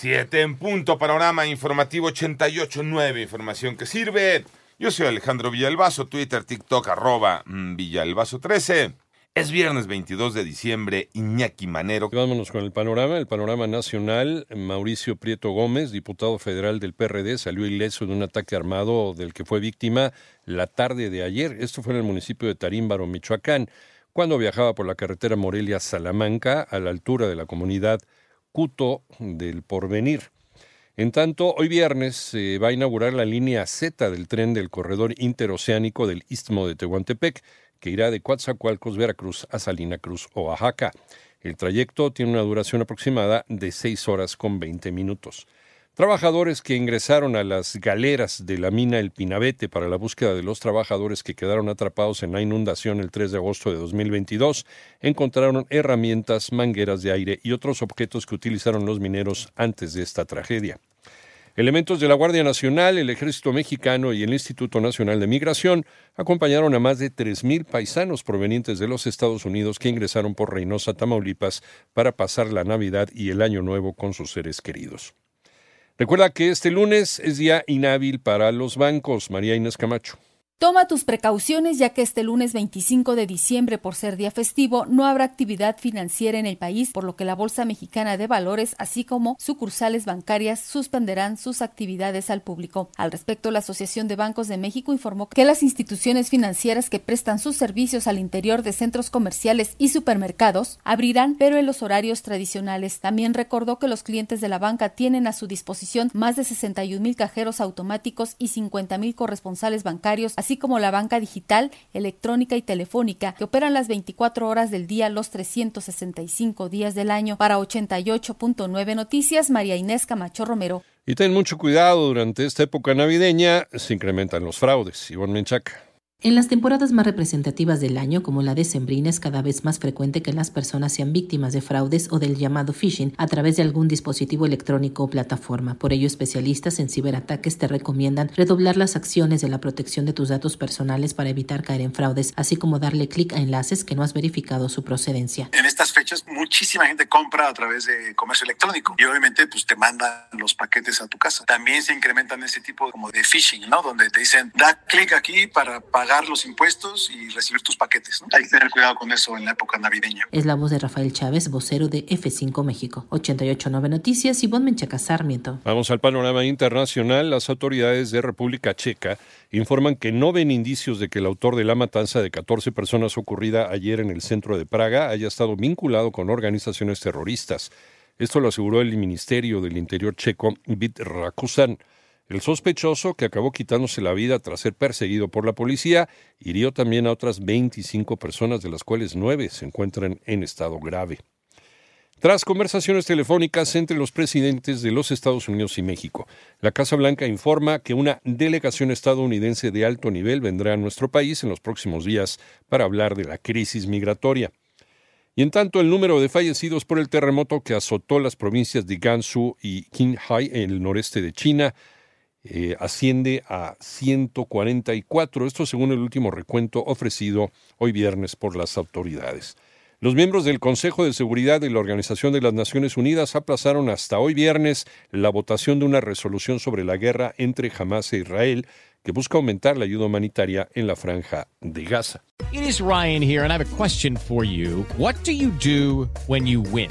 Siete en punto, panorama informativo 88.9, información que sirve. Yo soy Alejandro Villalbazo, Twitter, TikTok, arroba mm, Villalbazo13. Es viernes 22 de diciembre, Iñaki Manero. Vámonos con el panorama. El panorama nacional. Mauricio Prieto Gómez, diputado federal del PRD, salió ileso de un ataque armado del que fue víctima la tarde de ayer. Esto fue en el municipio de Tarímbaro, Michoacán, cuando viajaba por la carretera Morelia-Salamanca a la altura de la comunidad Cuto del Porvenir. En tanto, hoy viernes se va a inaugurar la línea Z del tren del corredor interoceánico del Istmo de Tehuantepec, que irá de Coatzacoalcos, Veracruz a Salina Cruz, Oaxaca. El trayecto tiene una duración aproximada de 6 horas con 20 minutos. Trabajadores que ingresaron a las galeras de la mina El Pinabete para la búsqueda de los trabajadores que quedaron atrapados en la inundación el 3 de agosto de 2022 encontraron herramientas, mangueras de aire y otros objetos que utilizaron los mineros antes de esta tragedia. Elementos de la Guardia Nacional, el Ejército Mexicano y el Instituto Nacional de Migración acompañaron a más de 3.000 paisanos provenientes de los Estados Unidos que ingresaron por Reynosa, Tamaulipas, para pasar la Navidad y el Año Nuevo con sus seres queridos. Recuerda que este lunes es día inhábil para los bancos. María Inés Camacho. Toma tus precauciones ya que este lunes 25 de diciembre, por ser día festivo, no habrá actividad financiera en el país, por lo que la Bolsa Mexicana de Valores, así como sucursales bancarias, suspenderán sus actividades al público. Al respecto, la Asociación de Bancos de México informó que las instituciones financieras que prestan sus servicios al interior de centros comerciales y supermercados abrirán, pero en los horarios tradicionales. También recordó que los clientes de la banca tienen a su disposición más de 61 mil cajeros automáticos y 50 mil corresponsales bancarios, así como la banca digital, electrónica y telefónica, que operan las 24 horas del día los 365 días del año. Para 88.9 Noticias, María Inés Camacho Romero. Y ten mucho cuidado, durante esta época navideña se incrementan los fraudes. Ivonne Menchaca. En las temporadas más representativas del año, como la de Sembrina, es cada vez más frecuente que las personas sean víctimas de fraudes o del llamado phishing a través de algún dispositivo electrónico o plataforma. Por ello, especialistas en ciberataques te recomiendan redoblar las acciones de la protección de tus datos personales para evitar caer en fraudes, así como darle clic a enlaces que no has verificado su procedencia. En estas fechas, muchísima gente compra a través de comercio electrónico y obviamente pues te mandan los paquetes a tu casa. También se incrementan ese tipo de phishing, ¿no? Donde te dicen, da clic aquí para pagar los impuestos y recibir tus paquetes. ¿no? Hay que tener cuidado con eso en la época navideña. Es la voz de Rafael Chávez, vocero de F5 México. 889 Noticias, Ivonne Menchaca Sarmiento. Vamos al panorama internacional. Las autoridades de República Checa informan que no ven indicios de que el autor de la matanza de 14 personas ocurrida ayer en el centro de Praga haya estado vinculado con organizaciones terroristas. Esto lo aseguró el Ministerio del Interior checo, Vít Rakusan. El sospechoso, que acabó quitándose la vida tras ser perseguido por la policía, hirió también a otras 25 personas, de las cuales nueve se encuentran en estado grave. Tras conversaciones telefónicas entre los presidentes de los Estados Unidos y México, la Casa Blanca informa que una delegación estadounidense de alto nivel vendrá a nuestro país en los próximos días para hablar de la crisis migratoria. Y en tanto, el número de fallecidos por el terremoto que azotó las provincias de Gansu y Qinghai en el noreste de China eh, asciende a 144, esto según el último recuento ofrecido hoy viernes por las autoridades. Los miembros del Consejo de Seguridad de la Organización de las Naciones Unidas aplazaron hasta hoy viernes la votación de una resolución sobre la guerra entre Hamas e Israel que busca aumentar la ayuda humanitaria en la franja de Gaza. It is Ryan here and I have a question for you. What do you do when you win?